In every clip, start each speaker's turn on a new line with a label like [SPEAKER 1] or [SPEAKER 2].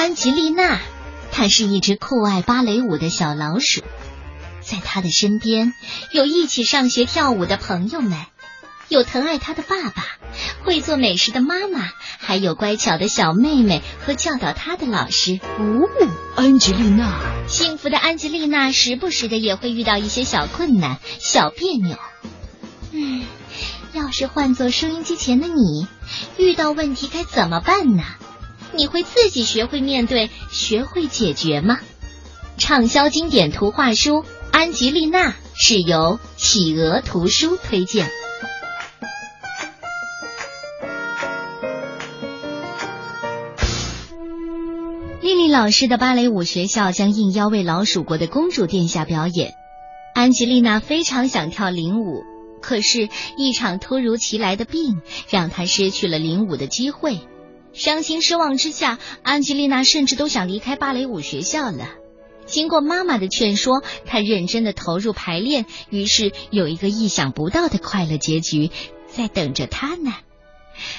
[SPEAKER 1] 安吉丽娜，她是一只酷爱芭蕾舞的小老鼠，在她的身边有一起上学跳舞的朋友们，有疼爱她的爸爸，会做美食的妈妈，还有乖巧的小妹妹和教导她的老师。
[SPEAKER 2] 哦，安吉丽娜，
[SPEAKER 1] 幸福的安吉丽娜时不时的也会遇到一些小困难、小别扭。嗯，要是换做收音机前的你，遇到问题该怎么办呢？你会自己学会面对、学会解决吗？畅销经典图画书《安吉丽娜》是由企鹅图书推荐。丽丽老师的芭蕾舞学校将应邀为老鼠国的公主殿下表演。安吉丽娜非常想跳领舞，可是，一场突如其来的病让她失去了领舞的机会。伤心失望之下，安吉丽娜甚至都想离开芭蕾舞学校了。经过妈妈的劝说，她认真的投入排练，于是有一个意想不到的快乐结局在等着她呢。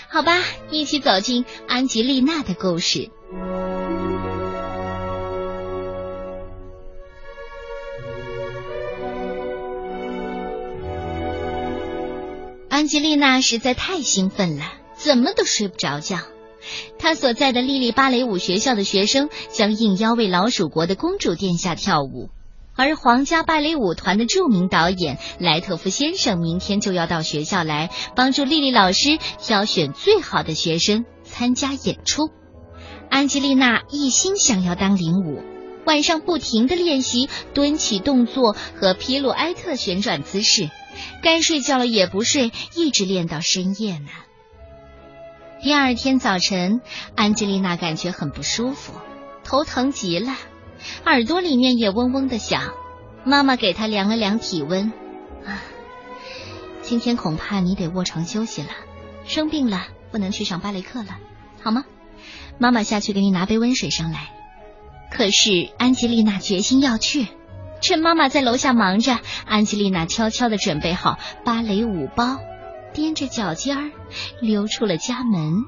[SPEAKER 1] 好吧，一起走进安吉丽娜的故事。安吉丽娜实在太兴奋了，怎么都睡不着觉。她所在的莉莉芭蕾舞学校的学生将应邀为老鼠国的公主殿下跳舞，而皇家芭蕾舞团的著名导演莱特夫先生明天就要到学校来帮助莉莉老师挑选最好的学生参加演出。安吉丽娜一心想要当领舞，晚上不停的练习蹲起动作和皮鲁埃特旋转姿势，该睡觉了也不睡，一直练到深夜呢。第二天早晨，安吉丽娜感觉很不舒服，头疼极了，耳朵里面也嗡嗡的响。妈妈给她量了量体温，啊，今天恐怕你得卧床休息了，生病了不能去上芭蕾课了，好吗？妈妈下去给你拿杯温水上来。可是安吉丽娜决心要去，趁妈妈在楼下忙着，安吉丽娜悄悄的准备好芭蕾舞包。踮着脚尖儿溜出了家门，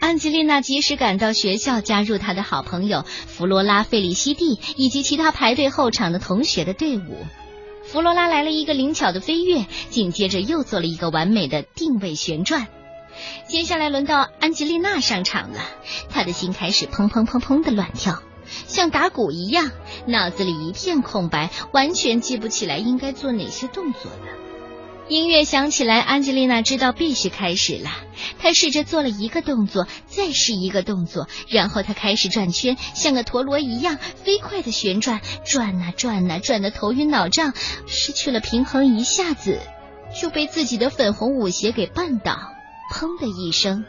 [SPEAKER 1] 安吉丽娜及时赶到学校，加入她的好朋友弗罗拉、费里西蒂以及其他排队候场的同学的队伍。弗罗拉来了一个灵巧的飞跃，紧接着又做了一个完美的定位旋转。接下来轮到安吉丽娜上场了，她的心开始砰砰砰砰的乱跳，像打鼓一样，脑子里一片空白，完全记不起来应该做哪些动作了。音乐响起来，安吉丽娜知道必须开始了。她试着做了一个动作，再试一个动作，然后她开始转圈，像个陀螺一样飞快的旋转，转啊转啊，转得头晕脑胀，失去了平衡，一下子就被自己的粉红舞鞋给绊倒，砰的一声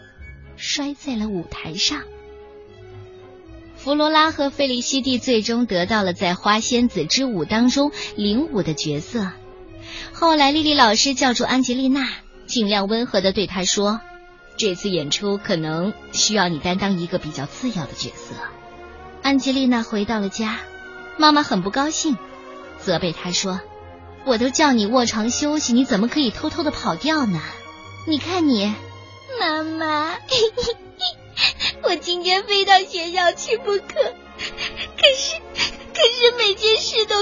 [SPEAKER 1] 摔在了舞台上。弗罗拉和费利西蒂最终得到了在花仙子之舞当中领舞的角色。后来，莉莉老师叫住安吉丽娜，尽量温和的对她说：“这次演出可能需要你担当一个比较次要的角色。”安吉丽娜回到了家，妈妈很不高兴，责备她说：“我都叫你卧床休息，你怎么可以偷偷的跑掉呢？你看你，
[SPEAKER 3] 妈妈，我今天非到学校去不可，可是，可是每件事都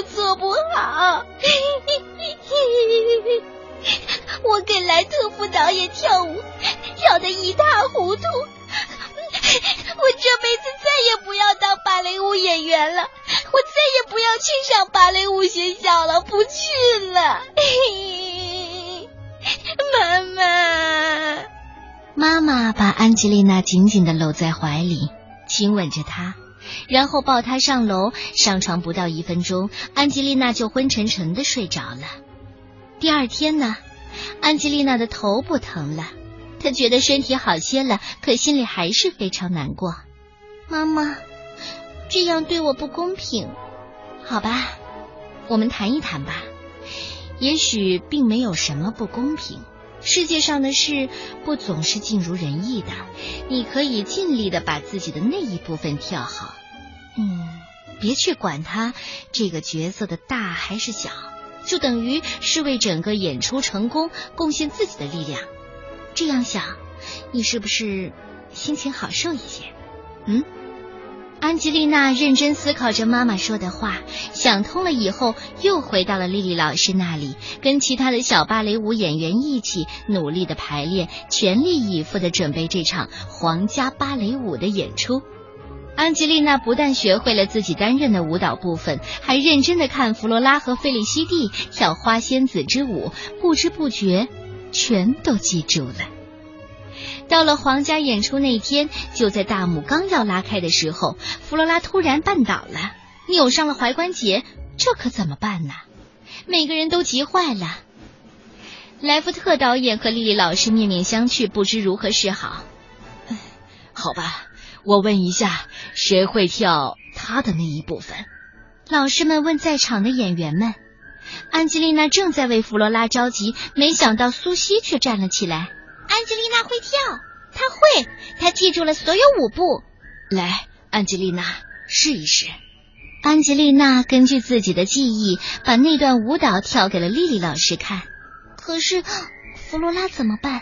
[SPEAKER 3] 我再也不要去上芭蕾舞学校了，不去了。妈妈，
[SPEAKER 1] 妈妈把安吉丽娜紧紧的搂在怀里，亲吻着她，然后抱她上楼。上床不到一分钟，安吉丽娜就昏沉沉的睡着了。第二天呢？安吉丽娜的头不疼了，她觉得身体好些了，可心里还是非常难过。妈妈，这样对我不公平。好吧，我们谈一谈吧。也许并没有什么不公平，世界上的事不总是尽如人意的。你可以尽力的把自己的那一部分跳好。嗯，别去管他这个角色的大还是小。就等于是为整个演出成功贡献自己的力量，这样想，你是不是心情好受一些？嗯，安吉丽娜认真思考着妈妈说的话，想通了以后，又回到了丽丽老师那里，跟其他的小芭蕾舞演员一起努力的排练，全力以赴的准备这场皇家芭蕾舞的演出。安吉丽娜不但学会了自己担任的舞蹈部分，还认真的看弗罗拉和费利西蒂跳花仙子之舞，不知不觉全都记住了。到了皇家演出那天，就在大幕刚要拉开的时候，弗罗拉突然绊倒了，扭伤了踝关节，这可怎么办呢？每个人都急坏了。莱福特导演和丽丽老师面面相觑，不知如何是好。
[SPEAKER 2] 好吧，我问一下，谁会跳他的那一部分？
[SPEAKER 1] 老师们问在场的演员们。安吉丽娜正在为弗罗拉着急，没想到苏西却站了起来。
[SPEAKER 3] 安吉丽娜会跳，她会，她记住了所有舞步。
[SPEAKER 2] 来，安吉丽娜，试一试。
[SPEAKER 1] 安吉丽娜根据自己的记忆，把那段舞蹈跳给了丽丽老师看。
[SPEAKER 3] 可是，弗罗拉怎么办？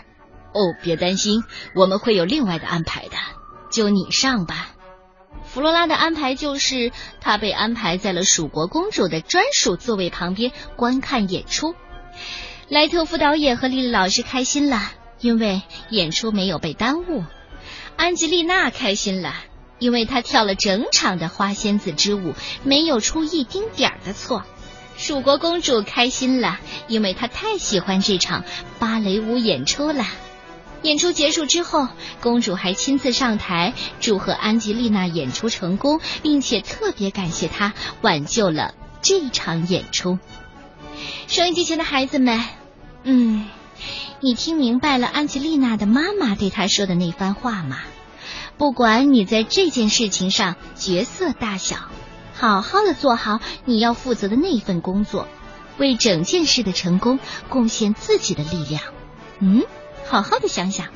[SPEAKER 2] 哦，别担心，我们会有另外的安排的。就你上吧。
[SPEAKER 1] 弗罗拉的安排就是，她被安排在了蜀国公主的专属座位旁边观看演出。莱特夫导演和丽丽老师开心了。因为演出没有被耽误，安吉丽娜开心了，因为她跳了整场的花仙子之舞，没有出一丁点儿的错。蜀国公主开心了，因为她太喜欢这场芭蕾舞演出了。演出结束之后，公主还亲自上台祝贺安吉丽娜演出成功，并且特别感谢她挽救了这场演出。收音机前的孩子们，嗯。你听明白了安吉丽娜的妈妈对她说的那番话吗？不管你在这件事情上角色大小，好好的做好你要负责的那份工作，为整件事的成功贡献自己的力量。嗯，好好的想想。